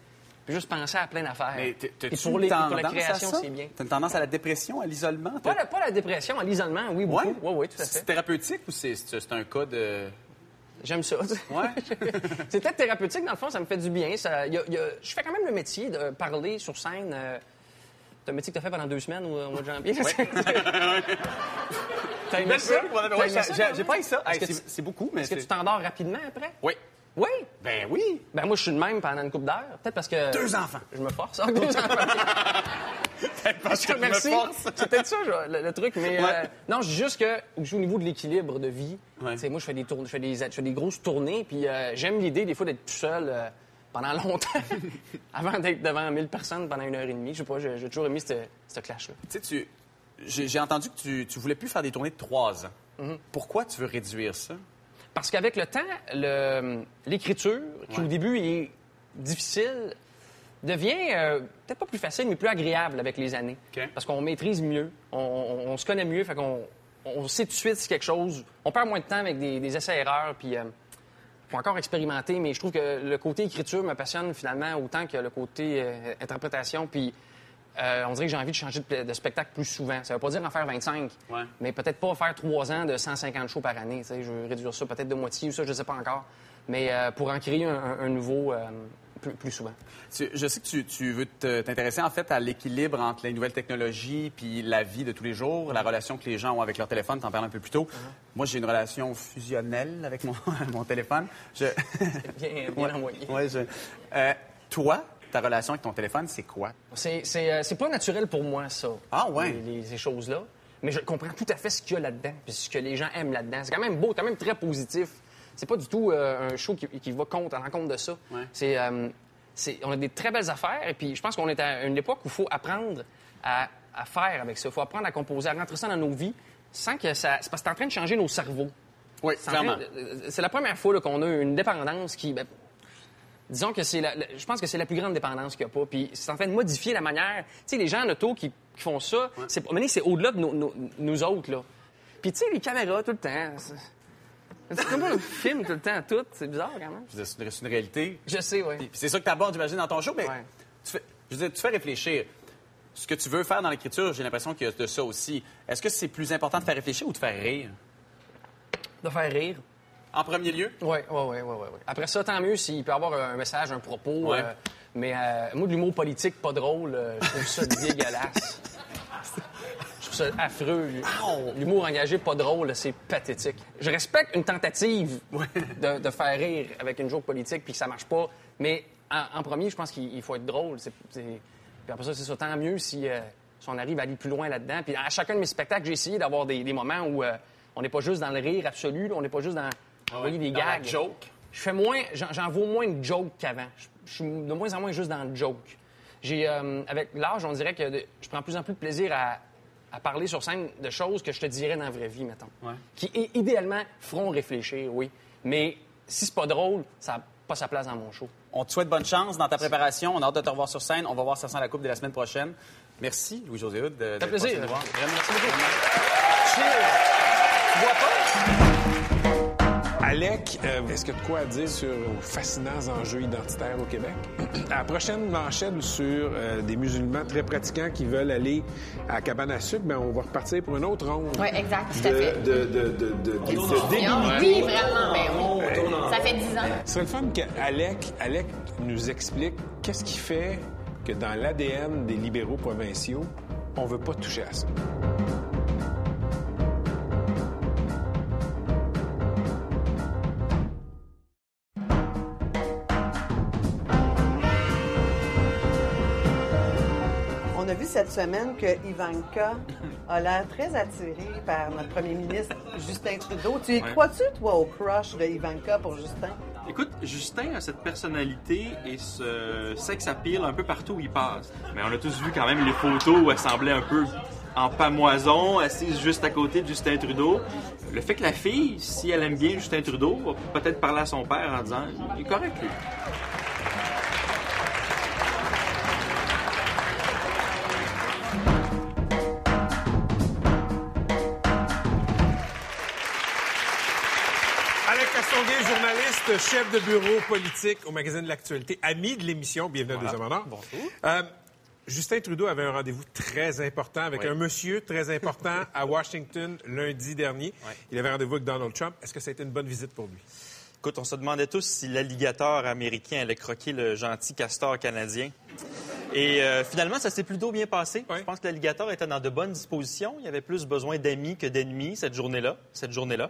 puis juste penser à plein d'affaires. Mais Et t'as-tu pour, les, pour la création, c'est bien. T'as une tendance à la dépression, à l'isolement? Pas la, pas la dépression, à l'isolement, oui, beaucoup. Ouais? Oui, oui, tout à C'est fait. thérapeutique ou c'est c'est un cas de... J'aime ça. Ouais? c'est peut-être thérapeutique, dans le fond, ça me fait du bien. Ça, y a- y a- je fais quand même le métier de parler sur scène. euh, c'est un métier que tu as fait pendant deux semaines au, au mois de janvier. T'as aimé ça? T'as aimé ça, J'ai pas eu ça. Hey, Est-ce que c'est tu- c'est beaucoup, mais Est-ce que c'est- tu t'endors rapidement après? Oui. Oui. Ben oui. Ben moi, je suis de même pendant une couple d'heures. Peut-être parce que... Deux enfants. Je me force. Ah, deux enfants. Parce que je me Merci. force. C'est peut-être ça, je- le, le truc. Mais Ouais. euh, non, juste que au niveau de l'équilibre de vie, Ouais. tu sais, moi, je fais des tournées, je fais des, je fais des grosses tournées, puis euh, j'aime l'idée des fois d'être tout seul euh, pendant longtemps, avant d'être devant 1000 personnes pendant une heure et demie. Je sais pas, j'ai toujours aimé ce clash-là. Tu sais, tu... J'ai entendu que tu, tu voulais plus faire des tournées de trois ans. Mm-hmm. Pourquoi tu veux réduire ça? Parce qu'avec le temps, le- l'écriture, qui Ouais. au début est difficile, devient euh, peut-être pas plus facile, mais plus agréable avec les années. Parce qu'on maîtrise mieux, on, on- on se connaît mieux, fait qu'on on sait tout de suite si quelque chose. On perd moins de temps avec des, des essais-erreurs, puis il faut encore expérimenter, mais je trouve que le côté écriture me passionne finalement autant que le côté euh, interprétation, puis euh, on dirait que j'ai envie de changer de, de spectacle plus souvent. Ça veut pas dire en faire 25, Ouais. mais peut-être pas faire trois ans de 150 shows par année. Je veux réduire ça peut-être de moitié ou ça, je sais pas encore. Mais euh, pour en créer un, un- un nouveau, euh, plus, plus souvent. Tu- je sais que tu, tu veux t'intéresser en fait à l'équilibre entre les nouvelles technologies puis la vie de tous les jours, la relation que les gens ont avec leur téléphone. T'en parles un peu plus tôt. Moi, j'ai une relation fusionnelle avec mon, mon téléphone. Je... Bien, bien envoyé. Ouais, je- Euh, toi, ta relation avec ton téléphone, c'est quoi? C'est, c'est, euh, c'est pas naturel pour moi, ça. Ah ouais? Les, les- ces choses-là. Mais je comprends tout à fait ce qu'il y a là-dedans, puis ce que les gens aiment là-dedans. C'est quand même beau, quand même très positif. C'est pas du tout euh, un show qui, qui va contre, à l'encontre de ça. C'est, euh, c'est- on a des très belles affaires, et puis je pense qu'on est à une époque où il faut apprendre à, à faire avec ça. Il faut apprendre à composer, à rentrer ça dans nos vies, sans que ça... C'est parce que c'est en train de changer nos cerveaux. Oui, C'est clairement. C'est la première fois qu'on a une dépendance qui... ben, disons que c'est la, la- je pense que c'est la plus grande dépendance qu'il n'y a pas. Puis c'est en train de modifier la manière. Tu sais, les gens en auto qui, qui font ça, c'est, c'est au-delà de nos- nos- nous autres, là. Puis tu sais, les caméras tout le temps. C'est, comme un film tout le temps, tout. C'est bizarre, quand même. C'est une, réalité. Je sais, oui. Puis c'est ça que tu abordes, j'imagine, dans ton show, mais Ouais. tu, fais, je veux dire, tu fais réfléchir. Ce que tu veux faire dans l'écriture, j'ai l'impression qu'il y a de ça aussi. Est-ce que c'est plus important de faire réfléchir ou de faire rire? De faire rire. En premier lieu? Oui, oui, oui, oui. Après ça, tant mieux s'il peut avoir un message, un propos. Ouais. euh, mais euh, moi, de l'humour politique pas drôle, euh, je trouve ça dégueulasse. Je trouve ça affreux. L'humour engagé pas drôle, c'est pathétique. Je respecte une tentative de, de faire rire avec une joke politique puis que ça marche pas. Mais en, en premier, je pense qu'il il faut être drôle. Puis après ça, c'est ça. Tant mieux si, euh, si on arrive à aller plus loin là-dedans. Puis à chacun de mes spectacles, j'ai essayé d'avoir des, des moments où on n'est pas juste dans le rire absolu, on n'est pas juste dans envoyer des Dans la gags? joke? Je fais moins, j'en vaux moins de jokes qu'avant. Je, je suis de moins en moins juste dans le joke. J'ai, euh, avec l'âge, on dirait que de- je prends de plus en plus de plaisir à, à parler sur scène de choses que je te dirais dans la vraie vie, mettons. Qui, idéalement, feront réfléchir, oui. Mais si c'est pas drôle, ça n'a pas sa place dans mon show. On te souhaite bonne chance dans ta préparation. On a hâte de te revoir sur scène. On va voir ça sans la coupe dès la semaine prochaine. Merci, Louis-José Hood. de- Ça plaisir. Merci beaucoup. Cheers! Tu bois pas? Alec, euh, est-ce que tu as de quoi à dire sur les fascinants enjeux identitaires au Québec? À la prochaine manchette sur euh, des musulmans très pratiquants qui veulent aller à cabane à sucre, ben, on va repartir pour une autre ronde. Oui, exact, tout à fait. de, de, de, de, de Discussion. débilité. Oui, vraiment, ben oui. Ça fait dix ans. Ce serait le fun qu'Alec Alec nous explique qu'est-ce qui fait que dans l'ADN des libéraux provinciaux, on veut pas toucher à ça. Cette semaine que Ivanka a l'air très attirée par notre premier ministre Justin Trudeau. Tu y Ouais. crois-tu, toi, au crush de Ivanka pour Justin? Écoute, Justin a cette personnalité et ce sex appeal un peu partout où il passe. Mais on a tous vu quand même les photos où elle semblait un peu en pamoison, assise juste à côté de Justin Trudeau. Le fait que la fille, si elle aime bien Justin Trudeau, va peut-être parler à son père en disant il est correct lui. Chef de bureau politique au magazine de l'actualité, ami de l'émission. Bienvenue à Deuxième Honneur. Bonjour. Justin Trudeau avait un rendez-vous très important avec Oui. un monsieur très important à Washington lundi dernier. Il avait rendez-vous avec Donald Trump. Est-ce que ça a été une bonne visite pour lui? Écoute, on se demandait tous si l'alligator américain allait croquer le gentil castor canadien. Et euh, finalement, ça s'est plutôt bien passé. Je pense que l'alligator était dans de bonnes dispositions. Il avait plus besoin d'amis que d'ennemis cette journée-là. Cette journée-là.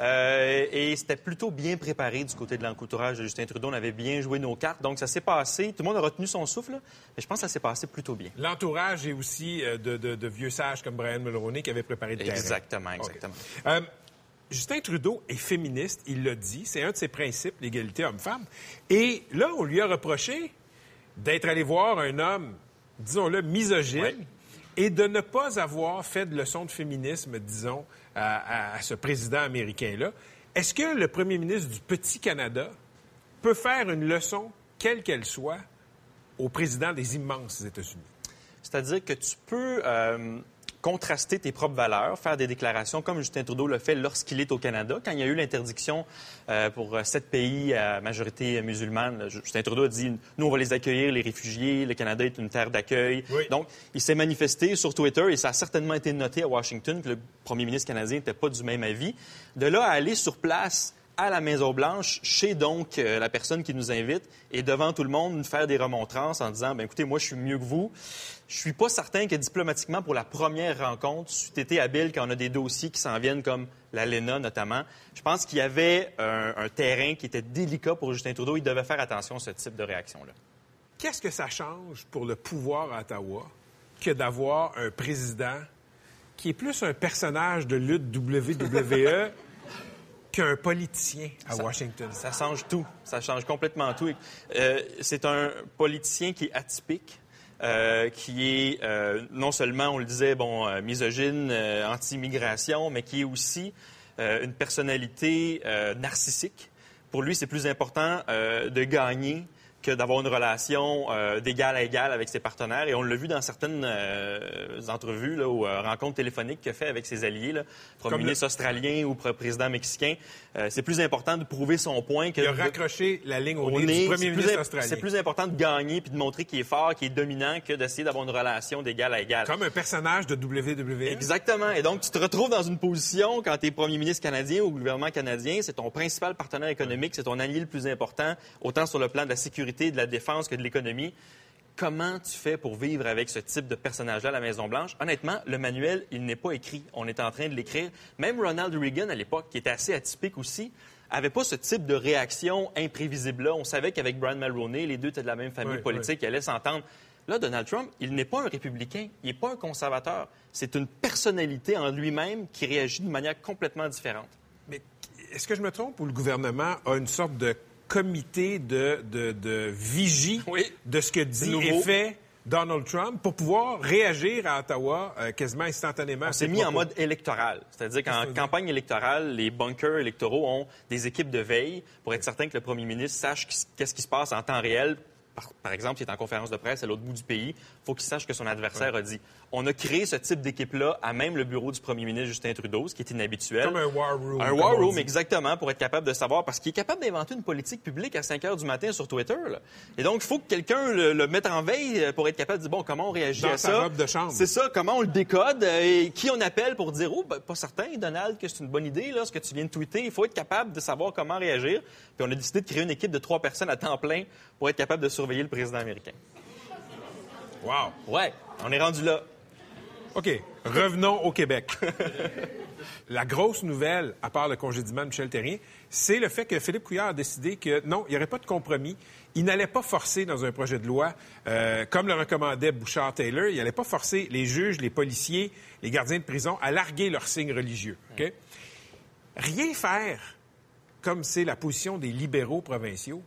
Euh, et c'était plutôt bien préparé du côté de l'encouturage de Justin Trudeau. On avait bien joué nos cartes. Donc, ça s'est passé. Tout le monde a retenu son souffle, mais je pense que ça s'est passé plutôt bien. L'entourage et aussi euh, de, de- de vieux sages comme Brian Mulroney qui avait préparé le terrain. Exactement, exactement. Euh, Justin Trudeau est féministe, il l'a dit, c'est un de ses principes, l'égalité homme-femme. Et là, on lui a reproché d'être allé voir un homme, disons-le, misogyne, et de ne pas avoir fait de leçon de féminisme, disons, à, à- à ce président américain-là. Est-ce que le premier ministre du petit Canada peut faire une leçon, quelle qu'elle soit, au président des immenses États-Unis? C'est-à-dire que tu peux euh, contraster tes propres valeurs, faire des déclarations comme Justin Trudeau le fait lorsqu'il est au Canada. Quand il y a eu l'interdiction euh, pour euh, sept pays à majorité musulmane, Justin Trudeau a dit Nous, on va les accueillir, les réfugiés. Le Canada est une terre d'accueil. Donc, il s'est manifesté sur Twitter et ça a certainement été noté à Washington que le premier ministre canadien n'était pas du même avis. De là à aller sur place à la Maison-Blanche, chez donc euh, la personne qui nous invite, et devant tout le monde, nous faire des remontrances en disant, ben écoutez, moi, je suis mieux que vous. Je suis pas certain que diplomatiquement, pour la première rencontre, c'eût été habile quand on a des dossiers qui s'en viennent, comme la LENA notamment. Je pense qu'il y avait un, un terrain qui était délicat pour Justin Trudeau. Il devait faire attention à ce type de réaction-là. Qu'est-ce que ça change pour le pouvoir à Ottawa que d'avoir un président qui est plus un personnage de lutte WWE qu'un politicien à Ça- Washington? Ça change tout. Ça change complètement tout. Euh, c'est un politicien qui est atypique. Euh, qui est euh, non seulement, on le disait, bon, euh, misogyne, anti-immigration, mais qui est aussi une personnalité narcissique. Pour lui, c'est plus important de gagner que d'avoir une relation euh, d'égal à égal avec ses partenaires. Et on l'a vu dans certaines euh, entrevues là, ou euh, rencontres téléphoniques qu'il a fait avec ses alliés, là, premier Comme le- ministre australien ou pr- président mexicain. C'est plus important de prouver son point que Il a de- raccroché la ligne au, au nez nez. du C'est premier ministre imp- australien. C'est plus important de gagner puis de montrer qu'il est fort, qu'il est dominant, que d'essayer d'avoir une relation d'égal à égal. Comme un personnage de WWE. Exactement. Et donc, tu te retrouves dans une position, quand tu es premier ministre canadien ou gouvernement canadien, c'est ton principal partenaire économique, c'est ton allié le plus important, autant sur le plan de la sécurité de la défense que de l'économie. Comment tu fais pour vivre avec ce type de personnage-là à la Maison-Blanche? Honnêtement, le manuel, il n'est pas écrit. On est en train de l'écrire. Même Ronald Reagan, à l'époque, qui était assez atypique aussi, avait pas ce type de réaction imprévisible-là. On savait qu'avec Brian Mulroney, les deux étaient de la même famille Oui, politique, ils allaient s'entendre. Là, Donald Trump, il n'est pas un républicain, il n'est pas un conservateur. C'est une personnalité en lui-même qui réagit de manière complètement différente. Mais est-ce que je me trompe ou le gouvernement a une sorte de comité de, de, de vigie de ce que dit et fait Donald Trump pour pouvoir réagir à Ottawa euh, quasiment instantanément? à On ses s'est mis en mode électoral. C'est-à-dire qu'en campagne électorale, les bunkers électoraux ont des équipes de veille pour être certain que le premier ministre sache qu'est-ce qui se passe en temps réel. Par, par exemple, s'il est en conférence de presse à l'autre bout du pays, il faut qu'il sache que son adversaire a dit. On a créé ce type d'équipe-là à même le bureau du premier ministre Justin Trudeau, ce qui est inhabituel. Comme un war room. Un war room, exactement, pour être capable de savoir, parce qu'il est capable d'inventer une politique publique à 5 heures du matin sur Twitter. là. Et donc, il faut que quelqu'un le, le mette en veille euh, pour être capable de dire, bon, comment on réagit Dans à sa ça? robe de chambre. C'est ça, comment on le décode euh, et qui on appelle pour dire, oh, ben, pas certain, Donald, que c'est une bonne idée, là, ce que tu viens de tweeter. Il faut être capable de savoir comment réagir. Puis on a décidé de créer une équipe de trois personnes à temps plein pour être capable de surveiller le président américain. Wow. Ouais, on est rendu là. OK. Revenons au Québec. La grosse nouvelle, à part le congédiement de Michel Terrien, c'est le fait que Philippe Couillard a décidé que non, il n'y aurait pas de compromis. Il n'allait pas forcer dans un projet de loi, euh, comme le recommandait Bouchard-Taylor, il n'allait pas forcer les juges, les policiers, les gardiens de prison à larguer leurs signes religieux. Rien faire, comme c'est la position des libéraux provinciaux,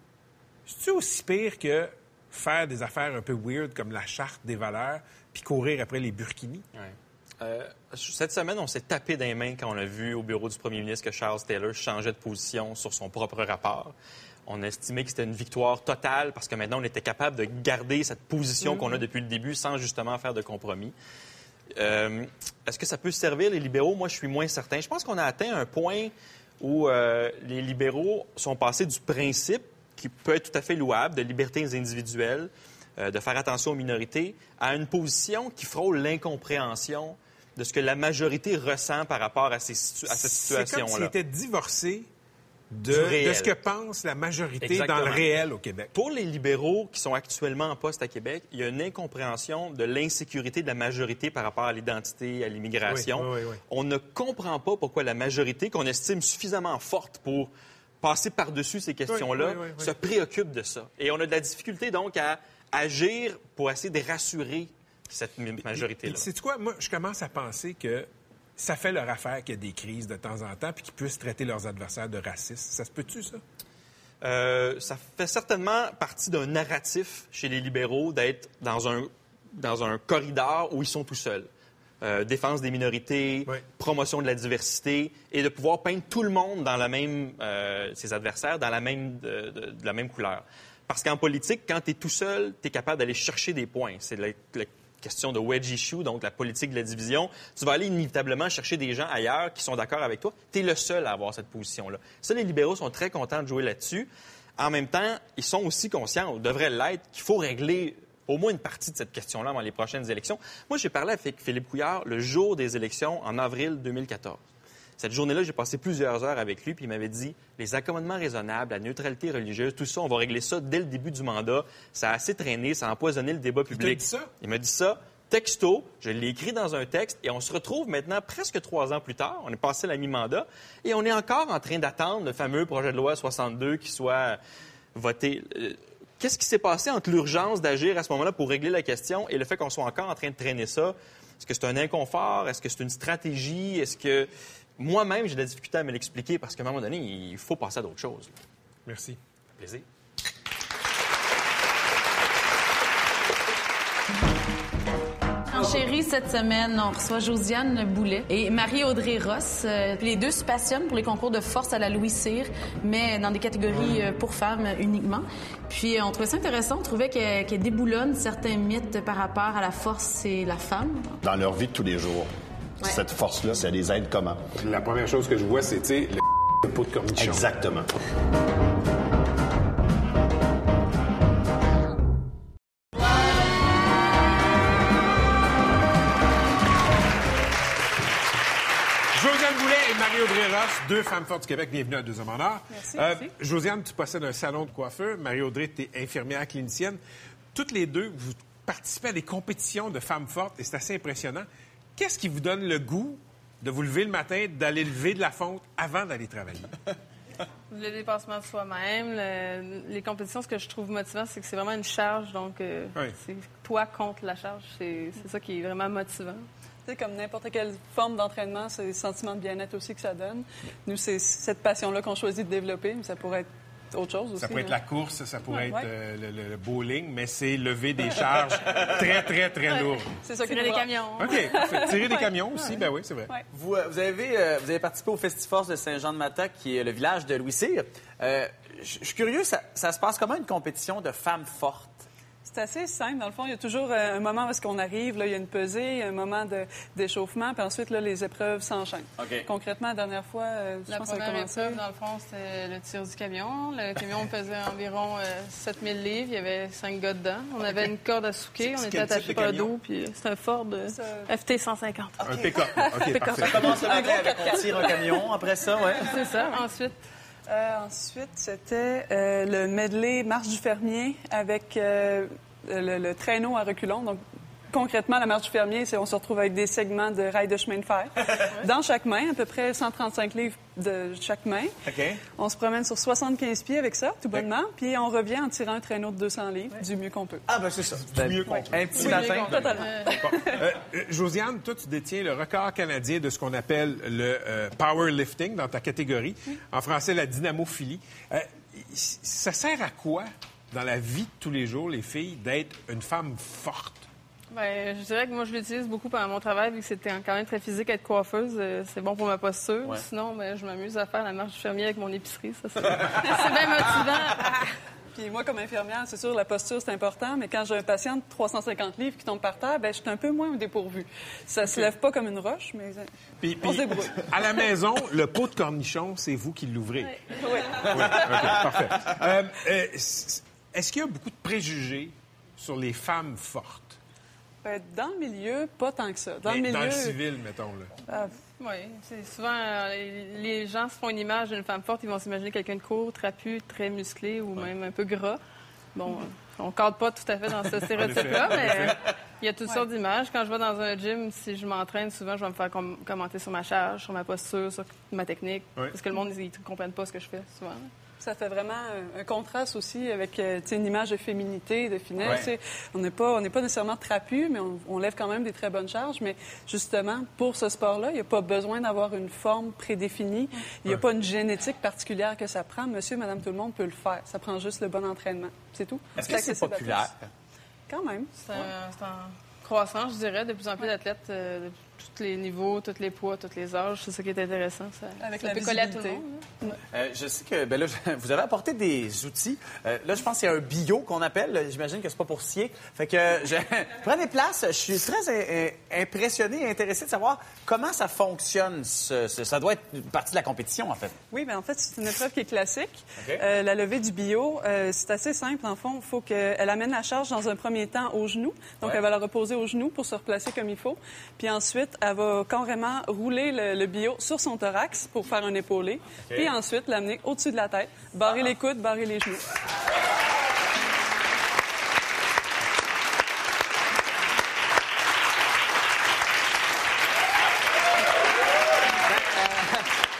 c'est-tu aussi pire que faire des affaires un peu weird comme la charte des valeurs puis courir après les burkinis? Euh, cette semaine, on s'est tapé les mains quand on a vu au bureau du premier ministre que Charles Taylor changeait de position sur son propre rapport. On a estimé que c'était une victoire totale parce que maintenant, on était capable de garder cette position qu'on a depuis le début sans justement faire de compromis. Euh, Est-ce que ça peut servir les libéraux? Moi, je suis moins certain. Je pense qu'on a atteint un point où euh, les libéraux sont passés du principe, qui peut être tout à fait louable, de libertés individuelles, de faire attention aux minorités, à une position qui frôle l'incompréhension de ce que la majorité ressent par rapport à, ces situ- à cette C'est comme situation-là. était divorcé de, de ce que pense la majorité Exactement. dans le réel au Québec. Pour les libéraux qui sont actuellement en poste à Québec, il y a une incompréhension de l'insécurité de la majorité par rapport à l'identité, à l'immigration. Oui, oui, oui, oui. On ne comprend pas pourquoi la majorité, qu'on estime suffisamment forte pour passer par-dessus ces questions-là, se préoccupe de ça. Et on a de la difficulté donc à agir pour essayer de rassurer cette majorité-là. C'est quoi? Moi, je commence à penser que ça fait leur affaire qu'il y a des crises de temps en temps puis qu'ils puissent traiter leurs adversaires de racistes. Ça se peut-tu, ça? Euh, ça fait certainement partie d'un narratif chez les libéraux d'être dans un, dans un corridor où ils sont tout seuls. Euh, défense des minorités, promotion de la diversité et de pouvoir peindre tout le monde dans la même, euh, ses adversaires dans la même, de, de- de la même couleur. Parce qu'en politique, quand tu es tout seul, tu es capable d'aller chercher des points. C'est la, question de wedge issue, donc la politique de la division. Tu vas aller inévitablement chercher des gens ailleurs qui sont d'accord avec toi. Tu es le seul à avoir cette position-là. Ça, les libéraux sont très contents de jouer là-dessus. En même temps, ils sont aussi conscients, ou devraient l'être, qu'il faut régler au moins une partie de cette question-là dans les prochaines élections. Moi, j'ai parlé avec Philippe Couillard le jour des élections en avril 2014. Cette journée-là, j'ai passé plusieurs heures avec lui, puis il m'avait dit les accommodements raisonnables, la neutralité religieuse, tout ça, on va régler ça dès le début du mandat. Ça a assez traîné, ça a empoisonné le débat public. dit ça? Il m'a dit ça texto, je l'ai écrit dans un texte, et on se retrouve maintenant presque trois ans plus tard. On est passé la mi-mandat, et on est encore en train d'attendre le fameux projet de loi 62 qui soit voté. Euh, Qu'est-ce qui s'est passé entre l'urgence d'agir à ce moment-là pour régler la question et le fait qu'on soit encore en train de traîner ça? Est-ce que c'est un inconfort? Est-ce que c'est une stratégie? Est-ce que moi-même, j'ai de la difficulté à me l'expliquer parce qu'à un moment donné, il faut passer à d'autres choses. Merci. Plaisir. En chérie, cette semaine, on reçoit Josiane Boulet et Marie-Audrey Ross. Euh, les deux se passionnent pour les concours de force à la Louis Cyr, mais dans des catégories euh, pour femmes uniquement. Puis euh, on trouvait ça intéressant, on trouvait qu'elle déboulonne certains mythes par rapport à la force et la femme. Dans leur vie de tous les jours, cette force-là, ça les aide comment? La première chose que je vois, c'est, tu sais, le pot de cornichon. Exactement. Josiane Boulet et Marie-Audrey Ross, deux femmes fortes du Québec. Bienvenue à Deux Hommes en Or. Merci, Euh, merci. Josiane, tu possèdes un salon de coiffeur. Marie-Audrey, tu es infirmière clinicienne. Toutes les deux, vous participez à des compétitions de femmes fortes et c'est assez impressionnant. Qu'est-ce qui vous donne le goût de vous lever le matin, d'aller lever de la fonte avant d'aller travailler? Le dépassement de soi-même, le- les compétitions, ce que je trouve motivant, c'est que c'est vraiment une charge. Donc, euh, Oui. c'est toi contre la charge. C'est c'est ça qui est vraiment motivant. Tu sais, comme n'importe quelle forme d'entraînement, c'est le sentiment de bien-être aussi que ça donne. Nous, c'est cette passion-là qu'on choisit de développer, mais ça pourrait être autre chose aussi. Ça pourrait être la course, ça pourrait Ouais, être ouais. euh, le, le- le bowling, mais c'est lever des charges très, très, très lourdes. C'est ça Tirer des camions. OK. Tirer des camions aussi, Ouais. ben oui, c'est vrai. Ouais. Vous, euh, vous avez, euh, vous avez participé au Festiforce de Saint-Jean-de-Mata, qui est le village de Louis Cyr. Euh, je je suis curieux, ça, ça se passe comment une compétition de femmes fortes? C'est assez simple. Dans le fond, il y a toujours euh, un moment où est-ce qu'on arrive, là, il y a une pesée, un moment de- d'échauffement, puis ensuite, là, les épreuves s'enchaînent. Concrètement, la dernière fois, euh, je La pense que ça a première épreuve, dans le fond, c'était le tir du camion. Le camion pesait environ euh, 7000 livres. Il y avait cinq gars dedans. On avait une corde à souquer. On était de par le dos. Puis c'est un Ford euh, FT 150. Un pick-up. Ça commence le matin avec on tire un camion, après ça, ouais. C'est ça. Ensuite, Euh, ensuite, c'était euh, le medley Marche du fermier avec euh, le, traîneau à reculons. Concrètement, la marche du fermier, c'est on se retrouve avec des segments de rails de chemin de fer dans chaque main, à peu près 135 livres de chaque main. OK. On se promène sur 75 pieds avec ça, tout bonnement, puis on revient en tirant un traîneau de 200 livres, du mieux qu'on peut. Ah, ben c'est ça. mieux qu'on Un petit Oui, matin. Totalement. Bon. Euh, euh, Josiane, toi, tu détiens le record canadien de ce qu'on appelle le euh, powerlifting dans ta catégorie. En français, la dynamophilie. Euh, ça sert à quoi dans la vie de tous les jours, les filles, d'être une femme forte? Ben, je dirais que moi, je l'utilise beaucoup pendant mon travail, vu que c'était quand même très physique être coiffeuse. euh, c'est bon pour ma posture. Ouais. Sinon, ben, je m'amuse à faire la marche du fermier avec mon épicerie. Ça, c'est bien motivant. Puis moi, comme infirmière, c'est sûr, la posture, c'est important, mais quand j'ai un patient de 350 livres qui tombe par terre, ben, je suis un peu moins au dépourvu. Ça se lève pas comme une roche, mais euh, Puis, on puis, se débrouille. à la maison, le pot de cornichon, c'est vous qui l'ouvrez. Oui. Oui, OK, parfait. Euh, Est-ce qu'il y a beaucoup de préjugés sur les femmes fortes? Ben, dans le milieu, pas tant que ça. Dans le milieu. dans le civil, mettons. Là. Ah, Oui, c'est souvent euh, les- gens se font une image d'une femme forte, ils vont s'imaginer quelqu'un de court, trapu, très musclé ou même un peu gras. Bon, euh, on cadre pas tout à fait dans ce stéréotype-là, mais euh, il y a toutes sortes d'images. Quand je vais dans un gym, si je m'entraîne, souvent je vais me faire com- commenter sur ma charge, sur ma posture, sur ma technique, parce que le monde ils ne comprennent pas ce que je fais souvent. Ça fait vraiment un, un contraste aussi avec euh, une image de féminité, de finesse. Ouais. On n'est pas, on n'est pas nécessairement trapu, mais on, on lève quand même des très bonnes charges. Mais justement, pour ce sport-là, il n'y a pas besoin d'avoir une forme prédéfinie. Il n'y a Ouais. pas une génétique particulière que ça prend. Monsieur, madame, tout le monde peut le faire. Ça prend juste le bon entraînement. C'est tout. Est-ce que c'est populaire? Quand même. C'est en croissance, je dirais, de plus en plus d'athlètes euh, de tous les niveaux, tous les poids, tous les âges. C'est ça qui est intéressant. Ça, Avec ça la peut coller à tout le visibilité. monde. hein. Euh, je sais que ben là, je- vous avez apporté des outils. Euh, là, je pense qu'il y a un bio qu'on appelle. J'imagine que c'est pas pour scier. Fait que je prenez place. Je suis très euh, impressionné et intéressé de savoir comment ça fonctionne. ce- ce- ça doit être une partie de la compétition, en fait. Oui, bien en fait, c'est une épreuve qui est classique. Euh, la levée du bio, euh, c'est assez simple. En fond, il faut qu'elle amène la charge dans un premier temps au genou. Donc, Ouais. elle va la reposer au genou pour se replacer comme il faut. Puis ensuite, ensuite, elle va carrément rouler le, le bio sur son thorax pour faire un épaulé. Puis ensuite, l'amener au-dessus de la tête, barrer les coudes, barrer les genoux.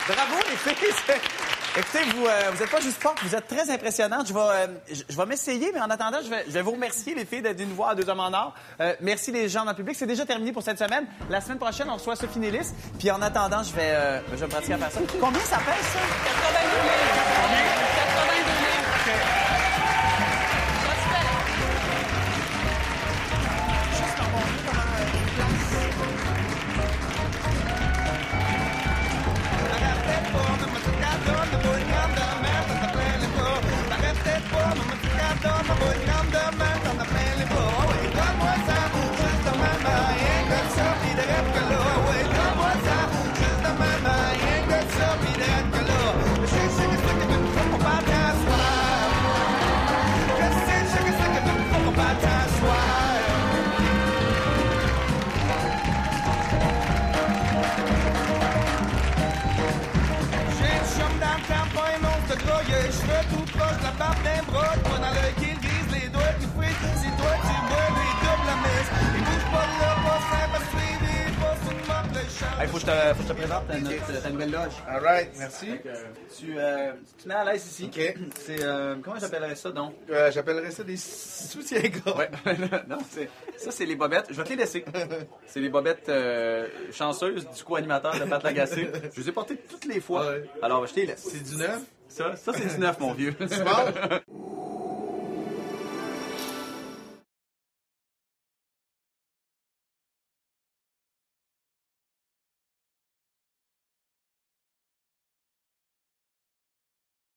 Bravo, les filles. Écoutez, vous n'êtes vous pas juste forte, vous êtes très impressionnante. Je vais, euh, je, vais m'essayer, mais en attendant, je vais, je vais, vous remercier, les filles, d'être d'une voix à deux hommes en or. Euh, merci les gens dans le public. C'est déjà terminé pour cette semaine. La semaine prochaine, on reçoit Sophie Nélis. Puis en attendant, je vais, euh, je vais me pratiquer à faire ça. Combien ça pèse, ça? 80 000. Nouvelle loge. All right, merci. Tu, euh, tu te mets à l'aise ici. OK. C'est, euh, comment j'appellerais ça, donc? Euh, J'appellerais ça des soutiens-gras. Ouais. non, c'est, ça, c'est les bobettes. Je vais te les laisser. C'est les bobettes euh, chanceuses du co-animateur de Pat Lagacé. Je les ai portées toutes les fois. Ouais. Alors, je te les laisse. C'est du neuf? Ça, ça c'est du neuf, mon vieux. C'est bon?